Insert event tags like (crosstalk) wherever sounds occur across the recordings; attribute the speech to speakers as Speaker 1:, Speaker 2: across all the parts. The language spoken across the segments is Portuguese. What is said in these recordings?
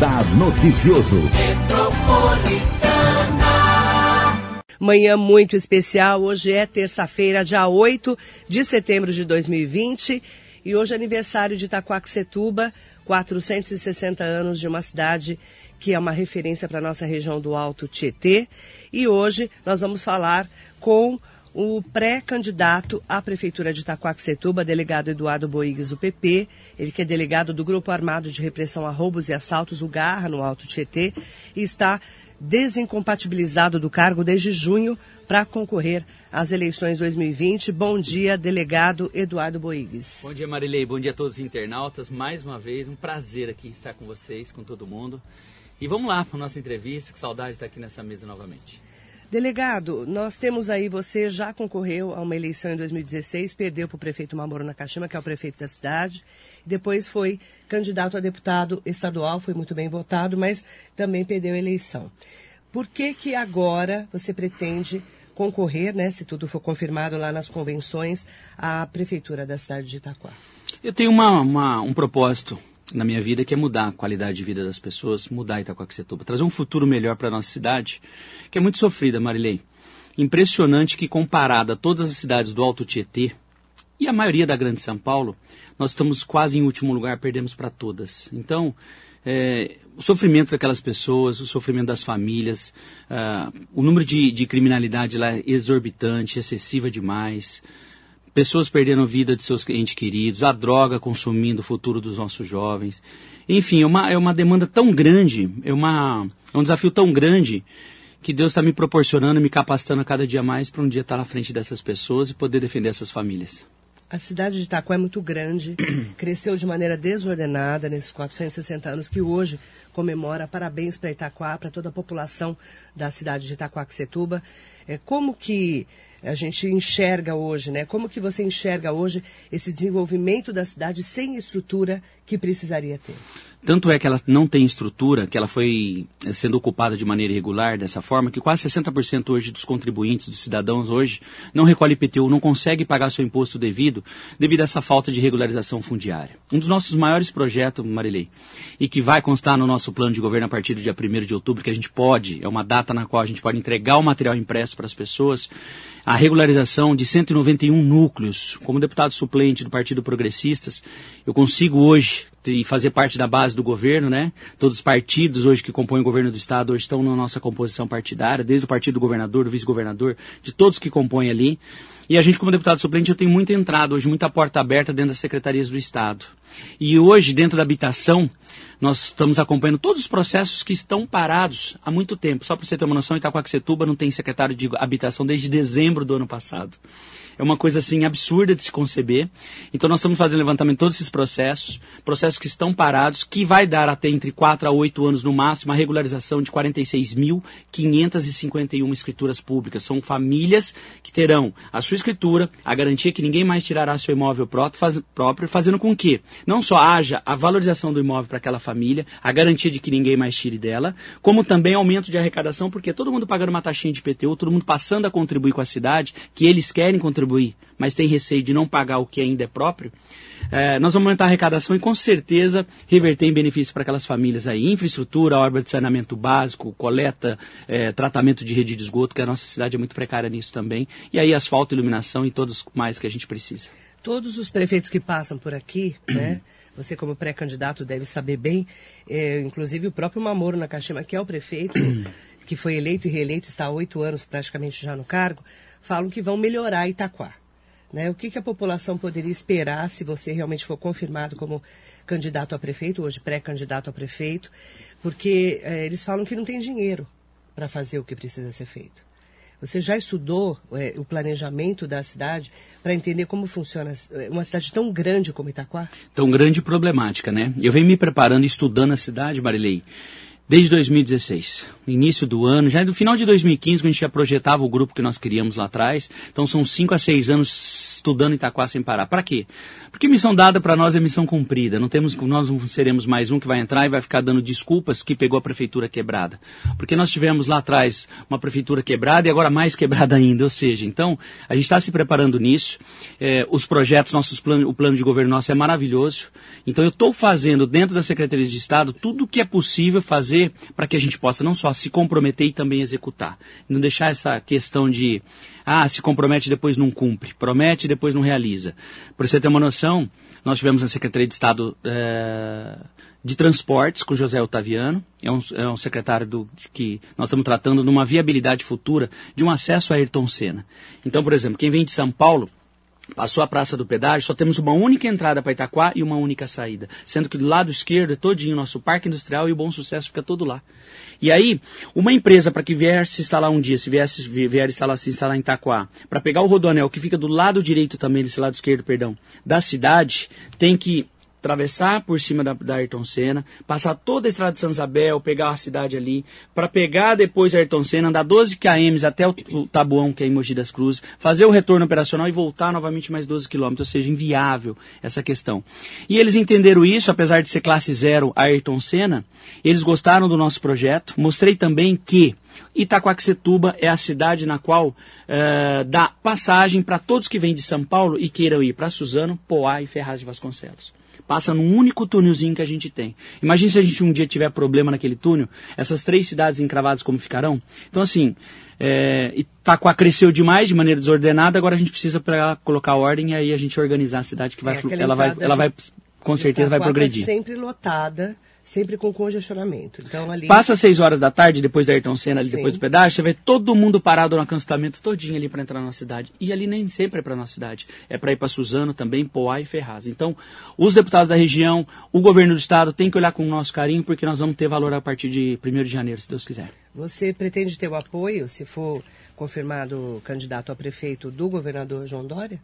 Speaker 1: Radar Noticioso.
Speaker 2: Manhã muito especial. Hoje é terça-feira, dia 8 de setembro de 2020. E hoje é aniversário de Itaquaquecetuba, 460 anos de uma cidade que é uma referência para a nossa região do Alto Tietê. E hoje nós vamos falar com o pré-candidato à Prefeitura de Itaquaquecetuba, delegado Eduardo Boigues, do PP, ele que é delegado do Grupo Armado de Repressão a Roubos e Assaltos, o GARRA, no Alto Tietê, e está desincompatibilizado do cargo desde junho para concorrer às eleições 2020. Bom dia, delegado Eduardo Boigues.
Speaker 3: Bom dia, Marilei. Bom dia a todos os internautas. Mais uma vez, um prazer aqui estar com vocês, com todo mundo. E vamos lá para a nossa entrevista, que saudade de estar aqui nessa mesa novamente.
Speaker 2: Delegado, nós temos aí, você já concorreu a uma eleição em 2016, perdeu para o prefeito Mamoro Nakashima, que é o prefeito da cidade, depois foi candidato a deputado estadual, foi muito bem votado, mas também perdeu a eleição. Por que que agora você pretende concorrer, né, se tudo for confirmado lá nas convenções, à prefeitura da cidade de Itaquá?
Speaker 3: Eu tenho uma, uma, um propósito na minha vida, que é mudar a qualidade de vida das pessoas, mudar Itacoaxetuba, trazer um futuro melhor para a nossa cidade, que é muito sofrida, Marilei. Impressionante que comparada a todas as cidades do Alto Tietê e a maioria da Grande São Paulo, nós estamos quase em último lugar, perdemos para todas. Então, é, o sofrimento daquelas pessoas, o sofrimento das famílias, uh, o número de, de criminalidade lá é exorbitante, excessiva demais pessoas perdendo a vida de seus entes queridos, a droga consumindo o futuro dos nossos jovens. Enfim, é uma, é uma demanda tão grande, é, uma, é um desafio tão grande que Deus está me proporcionando, me capacitando a cada dia mais para um dia estar na frente dessas pessoas e poder defender essas famílias.
Speaker 2: A cidade de Itaquá é muito grande, (clears throat) cresceu de maneira desordenada nesses 460 anos que hoje comemora. Parabéns para Itaquá, para toda a população da cidade de Itaquaquecetuba. É, como que a gente enxerga hoje, né? Como que você enxerga hoje esse desenvolvimento da cidade sem estrutura que precisaria ter?
Speaker 3: Tanto é que ela não tem estrutura, que ela foi eh, sendo ocupada de maneira irregular dessa forma, que quase 60% hoje dos contribuintes, dos cidadãos hoje, não recolhe IPTU, não consegue pagar seu imposto devido, devido a essa falta de regularização fundiária. Um dos nossos maiores projetos, Marilei, e que vai constar no nosso plano de governo a partir do dia 1 de outubro, que a gente pode, é uma data na qual a gente pode entregar o material impresso para as pessoas, a regularização de 191 núcleos. Como deputado suplente do Partido Progressistas, eu consigo hoje e fazer parte da base do governo, né? Todos os partidos hoje que compõem o governo do estado hoje estão na nossa composição partidária, desde o partido do governador, do vice-governador, de todos que compõem ali. E a gente, como deputado suplente, eu tenho muita entrada hoje, muita porta aberta dentro das secretarias do estado. E hoje, dentro da habitação, nós estamos acompanhando todos os processos que estão parados há muito tempo. Só para você ter uma noção, Itacoaxetuba não tem secretário de habitação desde dezembro do ano passado. É uma coisa assim absurda de se conceber. Então nós estamos fazendo levantamento de todos esses processos, processos que estão parados, que vai dar até entre 4 a 8 anos no máximo a regularização de 46.551 escrituras públicas. São famílias que terão a sua escritura, a garantia que ninguém mais tirará seu imóvel próprio, fazendo com que não só haja a valorização do imóvel para aquela família, a garantia de que ninguém mais tire dela, como também aumento de arrecadação, porque todo mundo pagando uma taxinha de PTU, todo mundo passando a contribuir com a cidade, que eles querem contribuir contribuir, mas tem receio de não pagar o que ainda é próprio, é, nós vamos aumentar a arrecadação e com certeza reverter em benefícios para aquelas famílias aí. Infraestrutura, obra de saneamento básico, coleta, é, tratamento de rede de esgoto, que a nossa cidade é muito precária nisso também. E aí asfalto, iluminação e todos mais que a gente precisa.
Speaker 2: Todos os prefeitos que passam por aqui, (clears throat) né? Você como pré-candidato deve saber bem, é, inclusive o próprio Mamoro Nakashima, que é o prefeito, (clears throat) que foi eleito e reeleito, está há oito anos praticamente já no cargo, falam que vão melhorar Itaquá. Né? O que, que a população poderia esperar se você realmente for confirmado como candidato a prefeito, hoje pré-candidato a prefeito, porque é, eles falam que não tem dinheiro para fazer o que precisa ser feito. Você já estudou é, o planejamento da cidade para entender como funciona é, uma cidade tão grande como Itaquá?
Speaker 3: Tão grande e problemática, né? Eu venho me preparando, estudando a cidade, Marilei, Desde 2016, início do ano, já no final de 2015, quando a gente já projetava o grupo que nós queríamos lá atrás. Então são cinco a seis anos estudando Itaquá sem parar. Para quê? Porque missão dada para nós é missão cumprida. Não temos, nós não seremos mais um que vai entrar e vai ficar dando desculpas que pegou a prefeitura quebrada. Porque nós tivemos lá atrás uma prefeitura quebrada e agora mais quebrada ainda. Ou seja, então a gente está se preparando nisso. É, os projetos, nossos planos, o plano de governo nosso é maravilhoso. Então eu estou fazendo dentro da Secretaria de Estado tudo o que é possível fazer para que a gente possa não só se comprometer e também executar. Não deixar essa questão de ah, se compromete depois não cumpre, promete depois não realiza. Para você ter uma noção, nós tivemos na Secretaria de Estado é, de Transportes com José Otaviano, é um, é um secretário do, que nós estamos tratando de uma viabilidade futura de um acesso a Ayrton Senna. Então, por exemplo, quem vem de São Paulo Passou a Praça do Pedágio, só temos uma única entrada para Itaquá e uma única saída. Sendo que do lado esquerdo é todinho o nosso parque industrial e o Bom Sucesso fica todo lá. E aí, uma empresa para que vier se instalar um dia, se viesse, vier instalar, se instalar em Itaquá, para pegar o rodoanel que fica do lado direito também, desse lado esquerdo, perdão, da cidade, tem que atravessar por cima da, da Ayrton Senna, passar toda a estrada de São Isabel, pegar a cidade ali, para pegar depois a Ayrton Senna, andar 12 km até o, o Tabuão, que é em Mogi das Cruzes, fazer o retorno operacional e voltar novamente mais 12 km, ou seja, inviável essa questão. E eles entenderam isso, apesar de ser classe zero a Ayrton Senna, eles gostaram do nosso projeto. Mostrei também que Itaquaquecetuba é a cidade na qual uh, dá passagem para todos que vêm de São Paulo e queiram ir para Suzano, Poá e Ferraz de Vasconcelos passa num único túnelzinho que a gente tem. Imagine se a gente um dia tiver problema naquele túnel, essas três cidades encravadas como ficarão. Então, assim, é, Itaquá cresceu demais de maneira desordenada, agora a gente precisa pra colocar ordem e aí a gente organizar a cidade que vai, é, ela vai, ela vai, com certeza vai progredir.
Speaker 2: sempre lotada sempre com congestionamento. Então ali
Speaker 3: passa seis horas da tarde depois da Ayrton Senna, ali depois do pedágio, você vê todo mundo parado no acampamento todinho ali para entrar na cidade. E ali nem sempre é para nossa cidade, é para ir para Suzano também, Poá e Ferraz. Então, os deputados da região, o governo do estado tem que olhar com o nosso carinho porque nós vamos ter valor a partir de 1 de janeiro, se Deus quiser.
Speaker 2: Você pretende ter o apoio, se for confirmado candidato a prefeito do governador João Dória?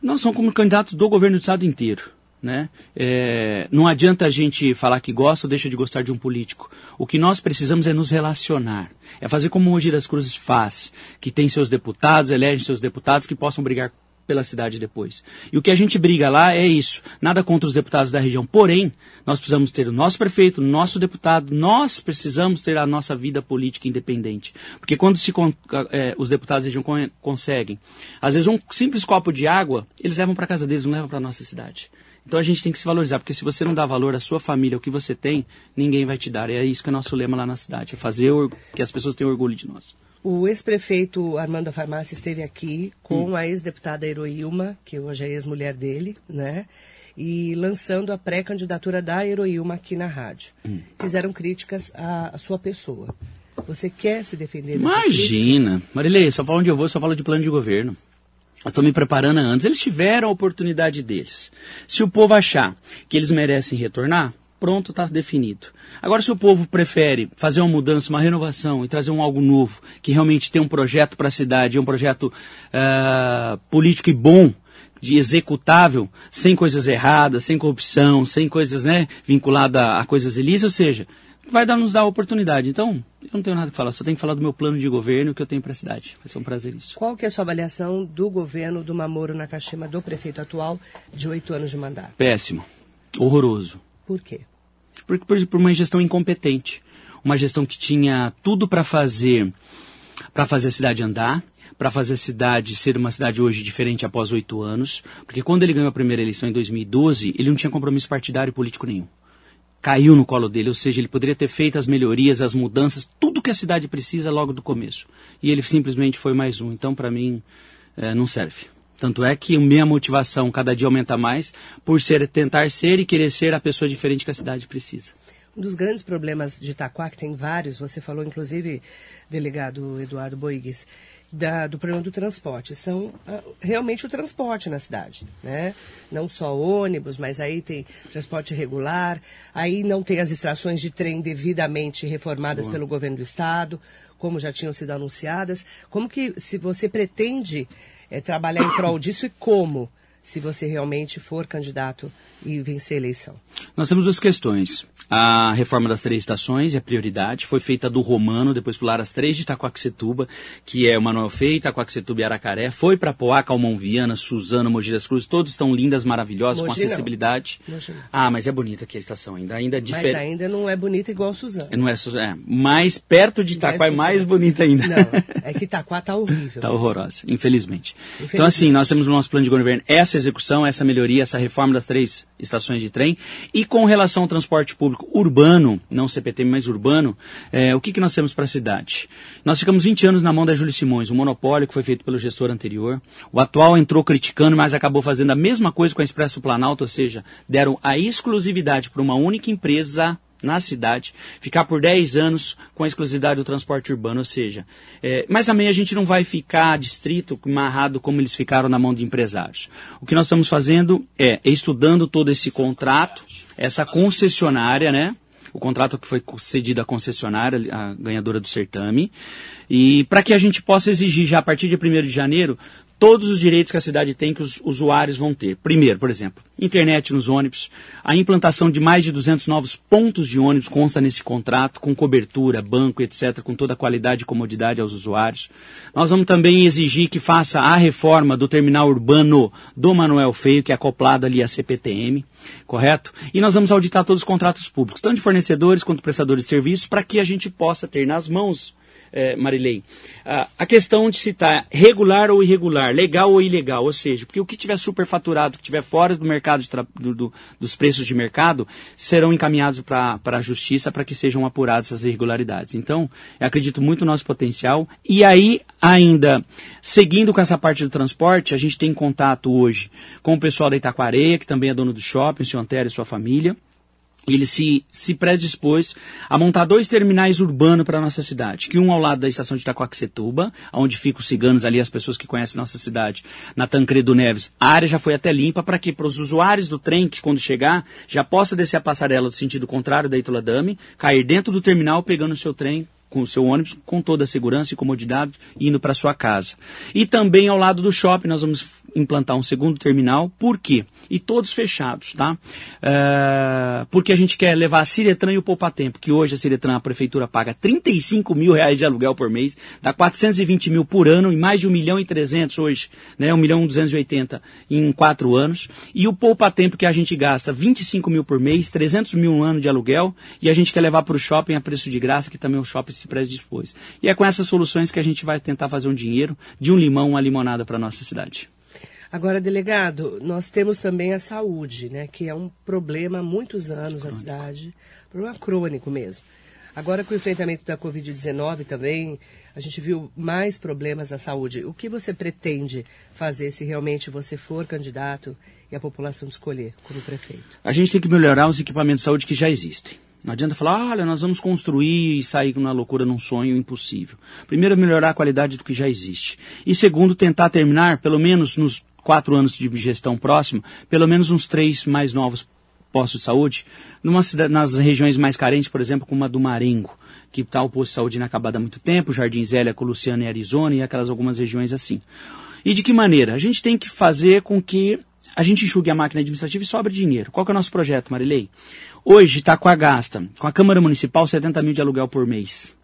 Speaker 3: Nós somos como candidatos do governo do estado inteiro. Né? É, não adianta a gente falar que gosta ou deixa de gostar de um político. O que nós precisamos é nos relacionar. É fazer como o Mogi das Cruzes faz, que tem seus deputados, elege seus deputados que possam brigar pela cidade depois. E o que a gente briga lá é isso. Nada contra os deputados da região. Porém, nós precisamos ter o nosso prefeito, o nosso deputado, nós precisamos ter a nossa vida política independente. Porque quando se, é, os deputados da região conseguem, às vezes um simples copo de água, eles levam para casa deles, não levam para nossa cidade. Então a gente tem que se valorizar, porque se você não dá valor à sua família, ao que você tem, ninguém vai te dar. E é isso que é nosso lema lá na cidade, é fazer que as pessoas tenham orgulho de nós.
Speaker 2: O ex-prefeito Armando Farmácia esteve aqui com hum. a ex-deputada Heroílma, que hoje é ex-mulher dele, né? E lançando a pré-candidatura da Heroílma aqui na rádio. Hum. Fizeram críticas à, à, sua pessoa. Você quer se defender?
Speaker 3: Imagina! Marilei, só falo onde eu vou, só falo de plano de governo. Eu estou me preparando antes. Eles tiveram a oportunidade deles. Se o povo achar que eles merecem retornar, pronto, está definido. Agora, se o povo prefere fazer uma mudança, uma renovação e trazer um algo novo, que realmente tem um projeto para a cidade, um projeto uh, político e bom, de executável, sem coisas erradas, sem corrupção, sem coisas né, vinculadas a, a coisas ilícitas, ou seja, vai dar, nos dar a oportunidade. Então, eu não tenho nada que falar, só tenho que falar do meu plano de governo que eu tenho para a cidade. Vai ser um prazer isso.
Speaker 2: Qual que é a sua avaliação do governo do Mamoro Nakashima, do prefeito atual, de oito anos de mandato?
Speaker 3: Péssimo. Horroroso.
Speaker 2: Por quê?
Speaker 3: Por, por, por uma gestão incompetente. Uma gestão que tinha tudo para fazer, para fazer a cidade andar, para fazer a cidade ser uma cidade hoje diferente após oito anos. Porque quando ele ganhou a primeira eleição em 2012, ele não tinha compromisso partidário e político nenhum caiu no colo dele, ou seja, ele poderia ter feito as melhorias, as mudanças, tudo que a cidade precisa logo do começo. E ele simplesmente foi mais um. Então, para mim, é, não serve. Tanto é que minha motivação cada dia aumenta mais por ser, tentar ser e querer ser a pessoa diferente que a cidade precisa.
Speaker 2: Um dos grandes problemas de Itaquá, que tem vários, você falou inclusive, delegado Eduardo Boigues, da, do problema do transporte. São ah, realmente o transporte na cidade, né? Não só ônibus, mas aí tem transporte regular, aí não tem as extrações de trem devidamente reformadas Boa. pelo governo do estado, como já tinham sido anunciadas. Como que, se você pretende é, trabalhar em prol disso e como? Se você realmente for candidato e vencer a eleição?
Speaker 3: Nós temos duas questões. A reforma das três estações é prioridade. Foi feita do Romano, depois pularam as três de Itacoaxetuba, que é o Manuel Feio, Itacoaxetuba e Aracaré. Foi para Poá, Calmon Viana, Suzano, Mogi das Cruzes. Todos estão lindas, maravilhosas, Mogi com acessibilidade. Ah, mas é bonita aqui a estação ainda. ainda é
Speaker 2: diferente. Mas ainda não é bonita igual Suzano.
Speaker 3: Não é, é mais perto de Itaquá é mais bonita ainda.
Speaker 2: Não, é que Itaquá tá horrível. (laughs)
Speaker 3: tá horrorosa, infelizmente. infelizmente. Então assim, nós temos no nosso plano de governo essa execução, essa melhoria, essa reforma das três estações de trem. E com relação ao transporte público urbano, não CPTM, mas urbano, é, o que, que nós temos para a cidade? Nós ficamos 20 anos na mão da Júlio Simões, um monopólio que foi feito pelo gestor anterior. O atual entrou criticando, mas acabou fazendo a mesma coisa com a Expresso Planalto, ou seja, deram a exclusividade para uma única empresa na cidade, ficar por 10 anos com a exclusividade do transporte urbano, ou seja, é, mas também a gente não vai ficar distrito, amarrado como eles ficaram na mão de empresários. O que nós estamos fazendo é estudando todo esse contrato, essa concessionária, né? O contrato que foi cedido à concessionária, a ganhadora do certame, e para que a gente possa exigir já a partir de 1 de janeiro todos os direitos que a cidade tem que os usuários vão ter. Primeiro, por exemplo, internet nos ônibus, a implantação de mais de 200 novos pontos de ônibus consta nesse contrato, com cobertura, banco, etc., com toda a qualidade e comodidade aos usuários. Nós vamos também exigir que faça a reforma do terminal urbano do Manuel Feio, que é acoplado ali à CPTM, correto? E nós vamos auditar todos os contratos públicos, tanto de fornecedores quanto prestadores de serviços, para que a gente possa ter nas mãos é, Marilei, a, questão de citar regular ou irregular, legal ou ilegal, ou seja, porque o que tiver superfaturado, que tiver fora do mercado do, do, dos preços de mercado, serão encaminhados para a justiça para que sejam apuradas essas irregularidades. Então, acredito muito no nosso potencial. E aí, ainda, seguindo com essa parte do transporte, a gente tem contato hoje com o pessoal da Itaquareia, que também é dono do shopping, o senhor Antero e sua família ele se, se predispôs a montar dois terminais urbanos para a nossa cidade. Que um ao lado da estação de Itacoaxetuba, onde ficam os ciganos ali, as pessoas que conhecem nossa cidade, na Tancredo Neves. A área já foi até limpa para que para os usuários do trem, que quando chegar, já possa descer a passarela do sentido contrário da Itula Dame, cair dentro do terminal pegando o seu trem com o seu ônibus com toda a segurança e comodidade indo para sua casa. E também ao lado do shopping nós vamos implantar um segundo terminal. Por quê? E todos fechados, tá? Uh, porque a gente quer levar a Ciretran e o Poupa Tempo, que hoje a Ciretran, a prefeitura paga 35 mil reais de aluguel por mês, dá 420 mil por ano e mais de 1 milhão e 300 hoje, né? 1 milhão e 280 em quatro anos. E o Poupa Tempo que a gente gasta 25 mil por mês, 300 mil um ano de aluguel e a gente quer levar para o shopping a preço de graça, que também o shopping se predispôs. E é com essas soluções que a gente vai tentar fazer um dinheiro de um limão, uma limonada para nossa cidade.
Speaker 2: Agora, delegado, nós temos também a saúde, né, que é um problema há muitos anos na cidade, problema crônico mesmo. Agora, com o enfrentamento da Covid-19 também, a gente viu mais problemas na saúde. O que você pretende fazer se realmente você for candidato e a população escolher como prefeito?
Speaker 3: A gente tem que melhorar os equipamentos de saúde que já existem. Não adianta falar, olha, nós vamos construir e sair na loucura num sonho impossível. Primeiro, melhorar a qualidade do que já existe. E segundo, tentar terminar, pelo menos nos quatro anos de gestão próximo, pelo menos uns três mais novos postos de saúde, numa nas regiões mais carentes, por exemplo, como a do Marengo, que está o posto de saúde inacabado há muito tempo, Jardim Zélia com Luciana e Arizona e aquelas algumas regiões assim. E de que maneira? A gente tem que fazer com que a gente enxugue a máquina administrativa e sobre dinheiro. Qual que é o nosso projeto, Marilei? Hoje está com a gasta, com a Câmara Municipal, 70 mil de aluguel por mês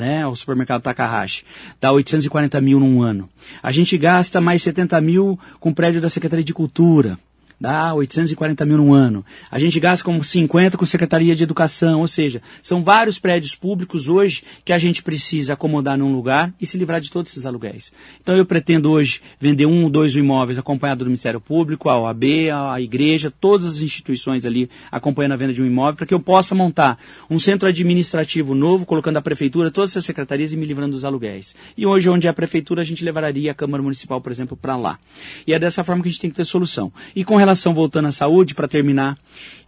Speaker 3: né? O supermercado Takahashi. Dá 840 mil num ano. A gente gasta mais 70 mil com o prédio da Secretaria de Cultura dá 840 mil no ano. A gente gasta como 50 com Secretaria de Educação, ou seja, são vários prédios públicos hoje que a gente precisa acomodar num lugar e se livrar de todos esses aluguéis. Então eu pretendo hoje vender um ou dois imóveis acompanhado do Ministério Público, a OAB, a igreja, todas as instituições ali acompanhando a venda de um imóvel, para que eu possa montar um centro administrativo novo, colocando a prefeitura, todas essas secretarias e me livrando dos aluguéis. E hoje, onde é a prefeitura, a gente levaria a Câmara Municipal, por exemplo, para lá. E é dessa forma que a gente tem que ter solução. E com relação relação voltando à saúde, para terminar,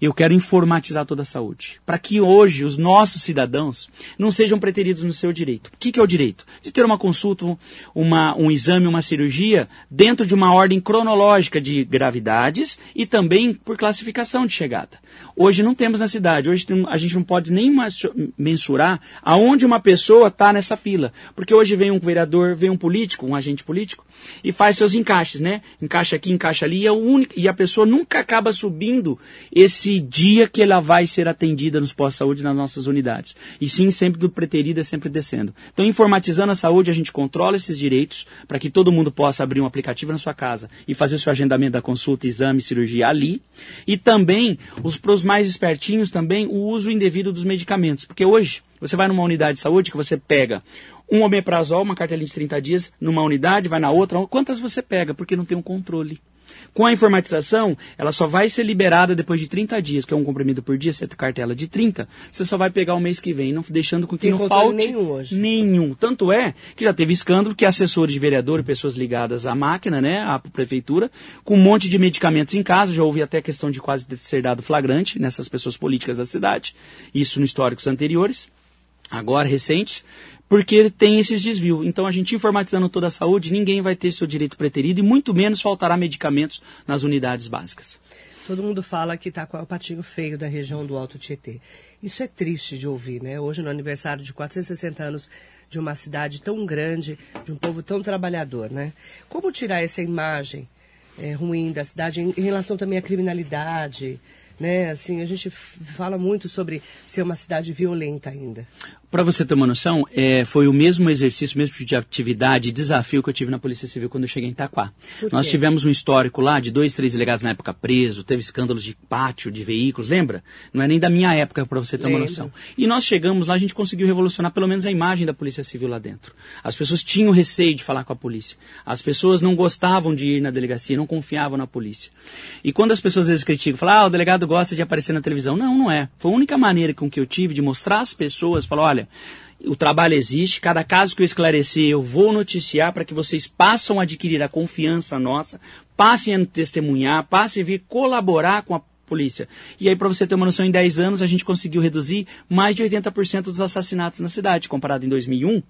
Speaker 3: eu quero informatizar toda a saúde. Para que hoje os nossos cidadãos não sejam preteridos no seu direito. O que, que é o direito? De ter uma consulta, uma, um exame, uma cirurgia, dentro de uma ordem cronológica de gravidades e também por classificação de chegada. Hoje não temos na cidade, hoje a gente não pode nem mensurar aonde uma pessoa está nessa fila. Porque hoje vem um vereador, vem um político, um agente político, e faz seus encaixes, né? Encaixa aqui, encaixa ali, e, é único, e a pessoa nunca acaba subindo esse dia que ela vai ser atendida nos pós-saúde nas nossas unidades. E sim, sempre do preterida, sempre descendo. Então, informatizando a saúde, a gente controla esses direitos para que todo mundo possa abrir um aplicativo na sua casa e fazer o seu agendamento da consulta, exame, cirurgia ali. E também, para os mais espertinhos também, o uso indevido dos medicamentos. Porque hoje, você vai numa unidade de saúde que você pega um omeprazol, uma cartelinha de 30 dias, numa unidade, vai na outra. Quantas você pega? Porque não tem um controle. Com a informatização, ela só vai ser liberada depois de 30 dias, que é um comprimido por dia, você tem cartela de 30, você só vai pegar o mês que vem, não deixando com que
Speaker 2: tem
Speaker 3: não falte
Speaker 2: nenhum hoje.
Speaker 3: Nenhum. Tanto é que já teve escândalo que assessores de vereador e pessoas ligadas à máquina, né, à prefeitura, com um monte de medicamentos em casa, já houve até questão de quase ser dado flagrante nessas pessoas políticas da cidade, isso no históricos anteriores, agora recentes, porque ele tem esses desvios. Então, a gente informatizando toda a saúde, ninguém vai ter seu direito preterido e muito menos faltará medicamentos nas unidades básicas.
Speaker 2: Todo mundo fala que está com o patinho feio da região do Alto Tietê. Isso é triste de ouvir, né? Hoje, no aniversário de 460 anos de uma cidade tão grande, de um povo tão trabalhador, né? Como tirar essa imagem é, ruim da cidade em, em relação também à criminalidade, né? Assim, a gente fala muito sobre ser uma cidade violenta ainda.
Speaker 3: Para você ter uma noção, é, foi o mesmo exercício, o mesmo tipo de atividade desafio que eu tive na Polícia Civil quando eu cheguei em Itaquá. Nós tivemos um histórico lá de dois, três delegados na época presos, teve escândalos de pátio, de veículos, lembra? Não é nem da minha época, para você ter Lembro. uma noção. E nós chegamos lá, a gente conseguiu revolucionar pelo menos a imagem da Polícia Civil lá dentro. As pessoas tinham receio de falar com a polícia. As pessoas não gostavam de ir na delegacia, não confiavam na polícia. E quando as pessoas às vezes criticam, falam, ah, o delegado gosta de aparecer na televisão. Não, não é. Foi a única maneira com que eu tive de mostrar às pessoas, falar, olha, o trabalho existe, cada caso que eu esclarecer eu vou noticiar para que vocês passem a adquirir a confiança nossa, passem a testemunhar, passem a vir colaborar com a polícia. E aí, para você ter uma noção, em 10 anos a gente conseguiu reduzir mais de 80% dos assassinatos na cidade, comparado em 2001,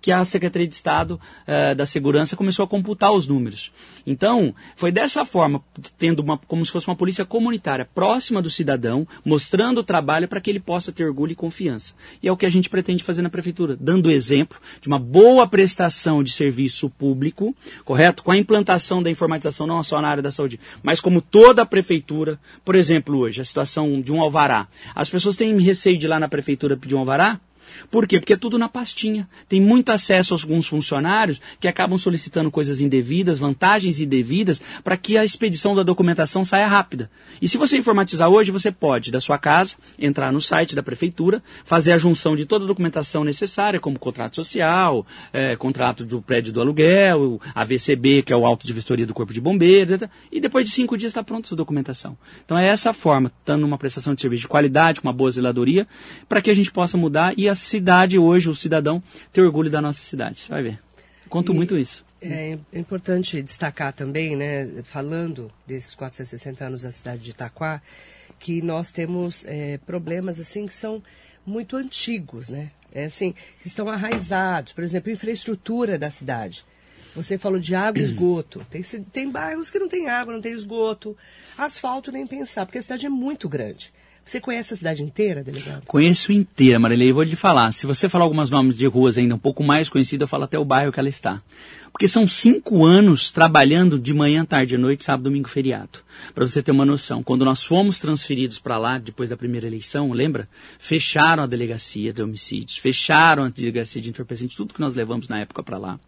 Speaker 3: que a Secretaria de Estado uh, da Segurança começou a computar os números. Então, foi dessa forma, tendo uma, como se fosse uma polícia comunitária próxima do cidadão, mostrando o trabalho para que ele possa ter orgulho e confiança. E é o que a gente pretende fazer na Prefeitura, dando exemplo de uma boa prestação de serviço público, correto? Com a implantação da informatização, não só na área da saúde, mas como toda a Prefeitura. Por exemplo, hoje, a situação de um alvará. As pessoas têm receio de ir lá na Prefeitura pedir um alvará? Por quê? Porque é tudo na pastinha. Tem muito acesso a alguns funcionários que acabam solicitando coisas indevidas, vantagens indevidas, para que a expedição da documentação saia rápida. E se você informatizar hoje, você pode, da sua casa, entrar no site da prefeitura, fazer a junção de toda a documentação necessária, como contrato social, é, contrato do prédio do aluguel, a VCB, que é o auto de vistoria do Corpo de Bombeiros, etc. e depois de cinco dias está pronta a sua documentação. Então é essa forma, dando uma prestação de serviço de qualidade, com uma boa zeladoria, para que a gente possa mudar e cidade hoje, o cidadão, ter orgulho da nossa cidade. Você vai ver. Conto e muito isso.
Speaker 2: É importante destacar também, né, falando desses 460 anos da cidade de Itaquá, que nós temos é, problemas assim que são muito antigos, né? É assim, que estão arraizados. Por exemplo, infraestrutura da cidade. Você falou de água e esgoto. Tem, tem bairros que não tem água, não tem esgoto. Asfalto nem pensar, porque a cidade é muito grande. Você conhece a cidade inteira, delegado?
Speaker 3: Conheço inteira, Marilei. Vou te falar. Se você falar alguns nomes de ruas ainda um pouco mais conhecidas, eu falo até o bairro que ela está. Porque são cinco anos trabalhando de manhã, tarde noite, sábado, domingo, feriado. Para você ter uma noção, quando nós fomos transferidos para lá, depois da primeira eleição, lembra? Fecharam a delegacia de homicídios, fecharam a delegacia de entorpecentes, tudo que nós levamos na época para lá.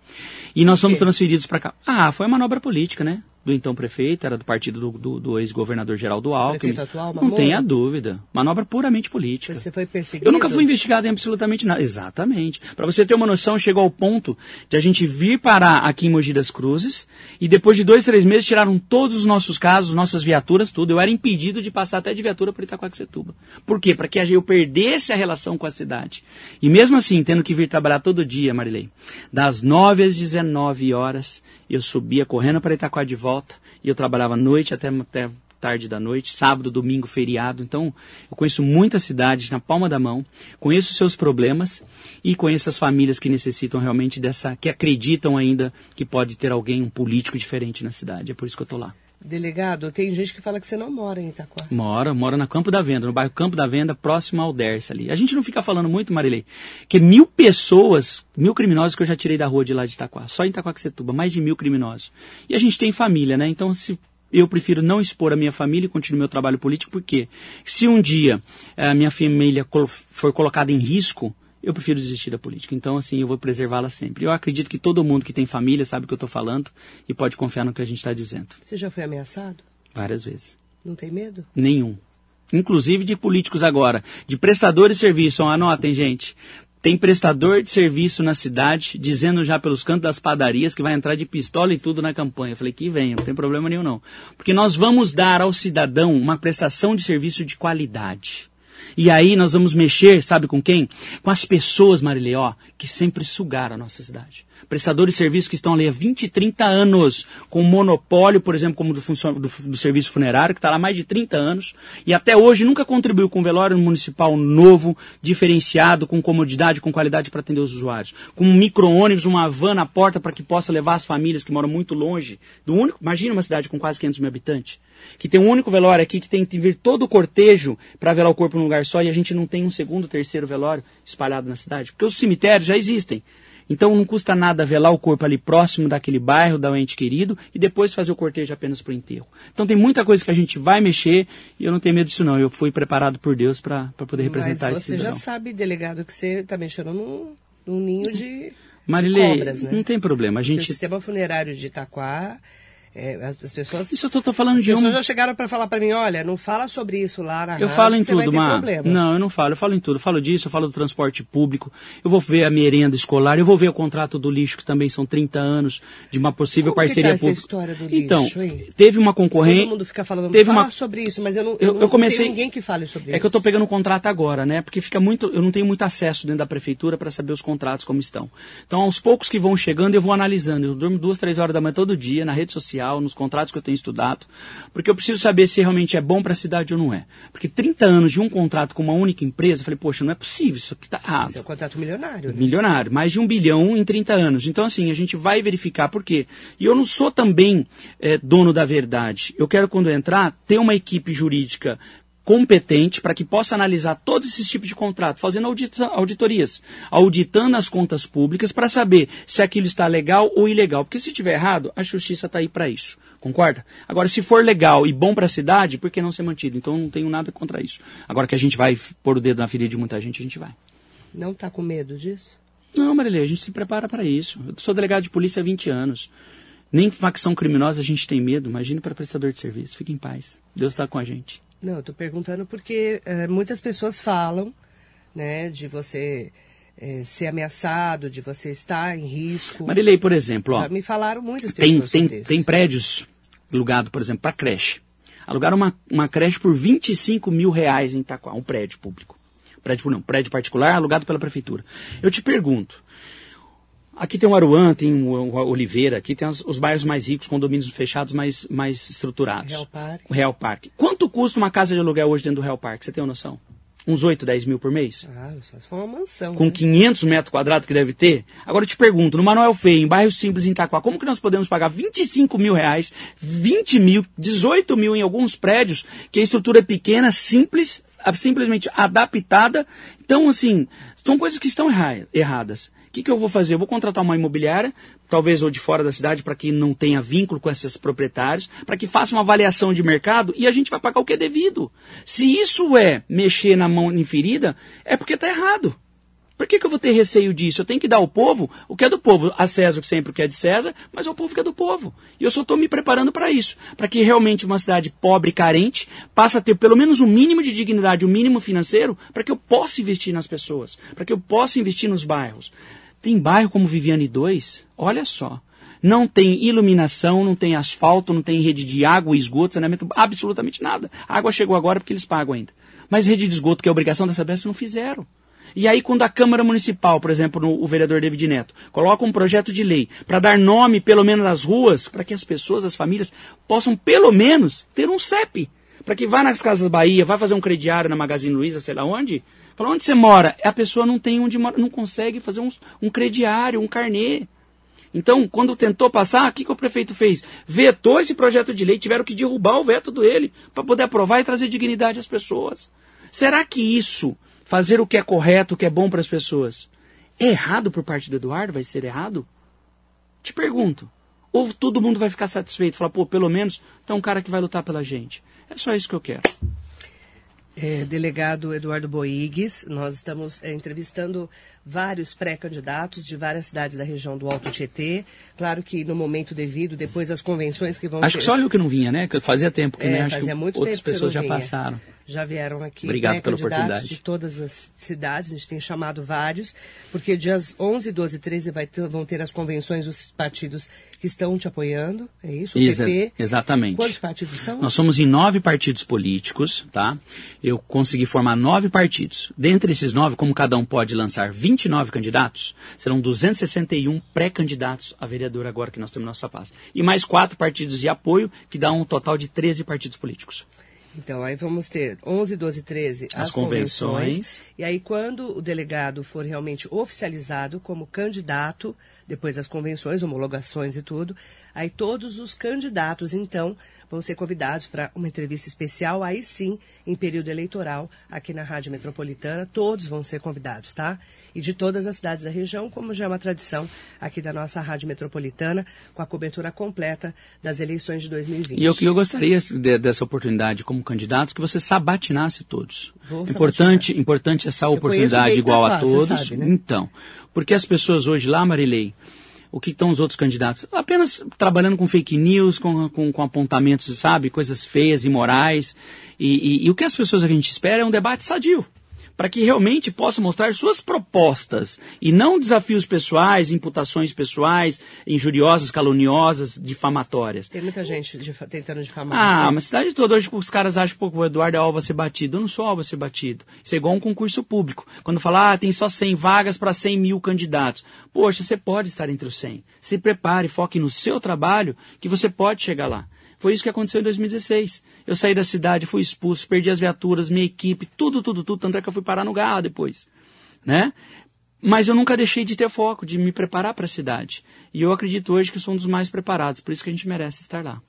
Speaker 3: E nós fomos transferidos para cá. Ah, foi uma manobra política, né? Do então prefeito, era do partido do, do, do ex-governador Geraldo Alckmin.
Speaker 2: Atual,
Speaker 3: não tenha dúvida. Manobra puramente política.
Speaker 2: Você foi perseguido?
Speaker 3: Eu nunca fui investigado em absolutamente nada. Exatamente. Para você ter uma noção, chegou ao ponto de a gente vir parar aqui em Mogi das Cruzes e depois de dois, três meses tiraram todos os nossos casos, nossas viaturas, tudo. Eu era impedido de passar até de viatura para Itacoaxetuba. Por quê? Para que eu perdesse a relação com a cidade. E mesmo assim, tendo que vir trabalhar todo dia, Marilei, das 9 às 19 horas, e eu subia correndo para Itaquá de volta, e eu trabalhava noite até, até tarde da noite, sábado, domingo, feriado. Então, eu conheço muitas cidades na palma da mão, conheço seus problemas e conheço as famílias que necessitam realmente dessa, que acreditam ainda que pode ter alguém, um político diferente na cidade. É por isso que eu estou lá.
Speaker 2: Delegado, tem gente que fala que você não mora em Itaquá.
Speaker 3: Mora, mora na Campo da Venda, no bairro Campo da Venda, próximo ao Dersa ali. A gente não fica falando muito, Marilei, que mil pessoas, mil criminosos que eu já tirei da rua de lá de Itaquá, só em Itaquaquecetuba, mais de mil criminosos. E a gente tem família, né? Então, se eu prefiro não expor a minha família e continuar meu trabalho político, porque se um dia eh, a minha família for colocada em risco, eu prefiro desistir da política. Então, assim, eu vou preservá-la sempre. Eu acredito que todo mundo que tem família sabe o que eu estou falando e pode confiar no que a gente está dizendo.
Speaker 2: Você já foi ameaçado?
Speaker 3: Várias vezes.
Speaker 2: Não tem medo?
Speaker 3: Nenhum. Inclusive de políticos agora, de prestadores de serviço. Anotem, gente. Tem prestador de serviço na cidade dizendo já pelos cantos das padarias que vai entrar de pistola e tudo na campanha. Eu falei que venha, não tem problema nenhum não. Porque nós vamos dar ao cidadão uma prestação de serviço de qualidade. E aí nós vamos mexer, sabe com quem? Com as pessoas, Marileó, que sempre sugaram a nossa cidade prestadores de serviços que estão ali há 20, 30 anos, com monopólio, por exemplo, como do, do, do serviço funerário, que está lá há mais de 30 anos, e até hoje nunca contribuiu com um velório municipal novo, diferenciado, com comodidade, com qualidade para atender os usuários. Com um micro-ônibus, uma van na porta para que possa levar as famílias que moram muito longe do único. Imagina uma cidade com quase 500 mil habitantes que tem um único velório aqui, que tem que vir todo o cortejo para velar o corpo num lugar só, e a gente não tem um segundo, terceiro velório espalhado na cidade. Porque os cemitérios já existem. Então não custa nada velar o corpo ali próximo daquele bairro, da ente querido, e depois fazer o cortejo apenas para o enterro. Então tem muita coisa que a gente vai mexer e eu não tenho medo disso não. Eu fui preparado por Deus para poder representar
Speaker 2: Mas
Speaker 3: esse
Speaker 2: você
Speaker 3: cidadão.
Speaker 2: já sabe, delegado, que você está mexendo num, num ninho de,
Speaker 3: Marilei,
Speaker 2: cobras, né?
Speaker 3: não tem problema. A
Speaker 2: Porque
Speaker 3: gente
Speaker 2: O sistema funerário de Itaquá é, as, as, pessoas.
Speaker 3: Isso eu tô falando
Speaker 2: as
Speaker 3: de
Speaker 2: pessoas
Speaker 3: um.
Speaker 2: já chegaram para falar para mim, olha, não fala sobre isso lá na
Speaker 3: Eu
Speaker 2: rádio,
Speaker 3: falo em tudo, Mar. Não, eu não falo. Eu falo em tudo. Eu falo disso, eu falo do transporte público. Eu vou ver a merenda escolar. Eu vou ver o contrato do lixo, que também são 30 anos de uma possível
Speaker 2: Como que
Speaker 3: parceria
Speaker 2: tá essa
Speaker 3: pública.
Speaker 2: história do lixo,
Speaker 3: então,
Speaker 2: hein?
Speaker 3: teve uma
Speaker 2: Todo
Speaker 3: concorrente.
Speaker 2: mundo fica falando,
Speaker 3: teve
Speaker 2: fala
Speaker 3: uma-
Speaker 2: sobre isso, mas eu não,
Speaker 3: Eu-
Speaker 2: não-
Speaker 3: eu comecei-
Speaker 2: ninguém que fale sobre
Speaker 3: É
Speaker 2: isso.
Speaker 3: que eu estou pegando o contrato agora, né? Porque fica muito. Eu não tenho muito acesso dentro da prefeitura para saber os contratos como estão. Então, aos poucos que vão chegando, eu vou analisando. Eu durmo duas, três horas da manhã todo dia, na rede social, nos contratos que eu tenho estudado. Porque eu preciso saber se realmente é bom para a cidade ou não é. Porque 30 anos de um contrato com uma única empresa, eu falei, poxa, não é possível, isso aqui está errado.
Speaker 2: Esse é um contrato milionário, né?
Speaker 3: Milionário, mais de um bilhão em 30 anos. Então, assim, a gente vai verificar por quê. E eu não sou também eh, dono da verdade. Eu quero, quando eu entrar, ter uma equipe jurídica competente para que possa analisar todos esses tipos de contrato, fazendo audita- auditorias, auditando as contas públicas para saber se aquilo está legal ou ilegal. Porque se estiver errado, a justiça está aí para isso. Concorda? Agora, se for legal e bom para a cidade, por que não ser mantido? Então, não tenho nada contra isso. Agora que a gente vai pôr o dedo na ferida de muita gente, a gente vai.
Speaker 2: Não está com medo disso?
Speaker 3: Não, Marilê, a gente se prepara para isso. Eu sou delegado de polícia há 20 anos. Nem facção criminosa a gente tem medo. Imagine para prestador de serviço. Fique em paz. Deus está com a gente.
Speaker 2: Não, eu estou perguntando porque eh, muitas pessoas falam, né, de você eh, ser ameaçado, de você estar em risco.
Speaker 3: Marilei, por exemplo, ó,
Speaker 2: Já me falaram muitas
Speaker 3: tem,
Speaker 2: pessoas
Speaker 3: tem,
Speaker 2: isso.
Speaker 3: tem prédios alugados, por exemplo, para creche. Alugaram uma, uma creche por 25 mil reais em Itaquá, um prédio público. Prédio, não, prédio particular alugado pela prefeitura. Eu te pergunto, aqui tem o Aruan, tem o, Oliveira, aqui tem os, os bairros mais ricos, condomínios fechados mais, mais estruturados.
Speaker 2: Real Parque.
Speaker 3: O Real Parque. Quanto custa uma casa de aluguel hoje dentro do Real Parque? Você tem uma noção? Uns 8, 10 mil por mês?
Speaker 2: Ah, só se for uma mansão.
Speaker 3: com
Speaker 2: né?
Speaker 3: 500 metros quadrados que deve ter. Agora eu te pergunto, no Manuel Feio, em bairro simples em Itaquá, como que nós podemos pagar 25 mil reais, 20 mil, 18 mil em alguns prédios, que a estrutura é pequena, simples, simplesmente adaptada. Então, assim, são coisas que estão erra- erradas. O que, que eu vou fazer? Eu vou contratar uma imobiliária, talvez ou de fora da cidade, para que não tenha vínculo com esses proprietários, para que faça uma avaliação de mercado e a gente vai pagar o que é devido. Se isso é mexer na mão em ferida, é porque está errado. Por que, que eu vou ter receio disso? Eu tenho que dar ao povo o que é do povo, a César o que sempre o que é de César, mas ao povo que é do povo. E eu só estou me preparando para isso, para que realmente uma cidade pobre e carente passe a ter pelo menos um mínimo de dignidade, um mínimo financeiro, para que eu possa investir nas pessoas, para que eu possa investir nos bairros. Tem bairro como Viviane 2, olha só. Não tem iluminação, não tem asfalto, não tem rede de água, esgoto, saneamento, absolutamente nada. A água chegou agora porque eles pagam ainda. Mas rede de esgoto, que é obrigação da Sabesp, não fizeram. E aí, quando a Câmara Municipal, por exemplo, o vereador David Neto, coloca um projeto de lei para dar nome, pelo menos, às ruas, para que as pessoas, as famílias, possam, pelo menos, ter um CEP. Para que vá nas Casas Bahia, vá fazer um crediário na Magazine Luiza, sei lá onde. Fala, onde você mora? A pessoa não tem onde mora, não consegue fazer um, um crediário, um carnê. Então, quando tentou passar, o que, que o prefeito fez? Vetou esse projeto de lei, tiveram que derrubar o veto dele para poder aprovar e trazer dignidade às pessoas. Será que isso, fazer o que é correto, o que é bom para as pessoas, é errado por parte do Eduardo? Vai ser errado? Te pergunto. Ou todo mundo vai ficar satisfeito, falar, pô, pelo menos tem um cara que vai lutar pela gente. É só isso que eu quero.
Speaker 2: É, delegado Eduardo Boigues, nós estamos é, entrevistando vários pré-candidatos de várias cidades da região do Alto Tietê. Claro que no momento devido, depois das convenções que vão
Speaker 3: Acho
Speaker 2: ser...
Speaker 3: que só eu que não vinha, né? Que fazia tempo que,
Speaker 2: É,
Speaker 3: né? Acho
Speaker 2: fazia
Speaker 3: que
Speaker 2: muito
Speaker 3: outras
Speaker 2: tempo
Speaker 3: pessoas já
Speaker 2: vinha.
Speaker 3: passaram.
Speaker 2: já vieram aqui
Speaker 3: Obrigado pela oportunidade.
Speaker 2: de todas as cidades, a gente tem chamado vários, porque dias 11, 12 e 13 vai ter- vão ter as convenções dos partidos que estão te apoiando, é isso? O
Speaker 3: Exa-
Speaker 2: PP.
Speaker 3: exatamente.
Speaker 2: Quantos partidos são?
Speaker 3: Nós somos em nove partidos políticos, tá? Eu consegui formar nove partidos. Dentre esses nove, como cada um pode lançar 29 candidatos, serão 261 pré-candidatos a vereador agora que nós temos nossa pasta. E mais quatro partidos de apoio, que dá um total de 13 partidos políticos.
Speaker 2: Então, aí vamos ter 11, 12 e 13 as,
Speaker 3: As
Speaker 2: convenções.
Speaker 3: convenções.
Speaker 2: E aí, quando o delegado for realmente oficializado como candidato, depois das convenções, homologações e tudo, aí todos os candidatos, então, vão ser convidados para uma entrevista especial, aí sim, em período eleitoral, aqui na Rádio Metropolitana, todos vão ser convidados, tá? E de todas as cidades da região, como já é uma tradição aqui da nossa Rádio Metropolitana, com a cobertura completa das eleições de 2020.
Speaker 3: E eu, eu gostaria de- dessa oportunidade como candidatos que você sabatinasse todos.
Speaker 2: Vou
Speaker 3: Importante, importante essa oportunidade igual a todos.
Speaker 2: sabe, né?
Speaker 3: Então, porque as pessoas hoje lá, Marilei, o que estão os outros candidatos? Apenas trabalhando com fake news, com, com, com apontamentos, sabe? Coisas feias, imorais. E, e, e o que as pessoas a gente espera é um debate sadio. Para que realmente possa mostrar suas propostas e não desafios pessoais, imputações pessoais, injuriosas, caluniosas, difamatórias.
Speaker 2: Tem muita gente difa- tentando difamar
Speaker 3: Ah,
Speaker 2: você.
Speaker 3: mas cidade toda hoje os caras acham que o Eduardo é alvo a ser batido. Eu não sou alvo a ser batido. Isso é igual um concurso público. Quando fala, ah, tem só 100 vagas para 100 mil candidatos. Poxa, você pode estar entre os 100. Se prepare, foque no seu trabalho, que você pode chegar lá. Foi isso que aconteceu em 2016. Eu saí da cidade, fui expulso, perdi as viaturas, minha equipe, tudo, tudo, tudo. Tanto é que eu fui parar no garra depois. Né? Mas eu nunca deixei de ter foco, de me preparar para a cidade. E eu acredito hoje que sou um dos mais preparados. Por isso que a gente merece estar lá.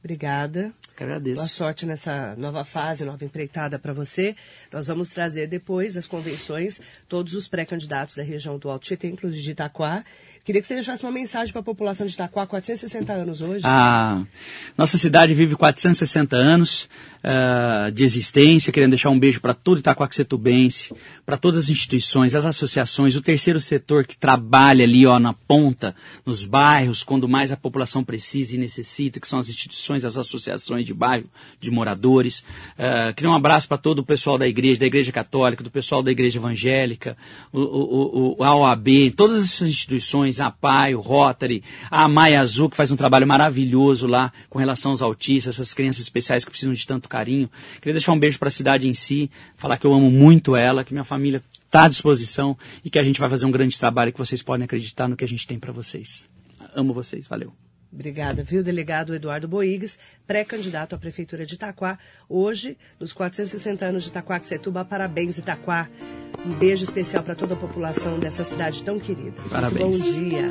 Speaker 2: Obrigada.
Speaker 3: Que agradeço.
Speaker 2: Boa sorte nessa nova fase, nova empreitada para você. Nós vamos trazer depois das convenções todos os pré-candidatos da região do Alto Tietê, inclusive de Itaquá. Queria que você deixasse uma mensagem para a população de Itaquá, 460 anos hoje.
Speaker 3: Ah, nossa cidade vive 460 anos ah, de existência. Querendo deixar um beijo para todo Itaquaquecetubense, para todas as instituições, as associações, o terceiro setor que trabalha ali ó, na ponta, nos bairros, quando mais a população precisa e necessita, que são as instituições, as associações de bairro, de moradores. Ah, queria um abraço para todo o pessoal da igreja, da igreja católica, do pessoal da igreja evangélica, o, o, o, a OAB, todas essas instituições, a PAI, o Rotary, a Maia Azul, que faz um trabalho maravilhoso lá com relação aos autistas, essas crianças especiais que precisam de tanto carinho. Queria deixar um beijo para a cidade em si, falar que eu amo muito ela, que minha família está à disposição e que a gente vai fazer um grande trabalho que vocês podem acreditar no que a gente tem para vocês. Amo vocês, valeu.
Speaker 2: Obrigada, viu, delegado Eduardo Boigues, pré-candidato à Prefeitura de Itaquá. Hoje, nos 460 anos de Itaquaquecetuba, parabéns, Itaquá. Um beijo especial para toda a população dessa cidade tão querida. Muito
Speaker 3: Parabéns.
Speaker 2: bom dia.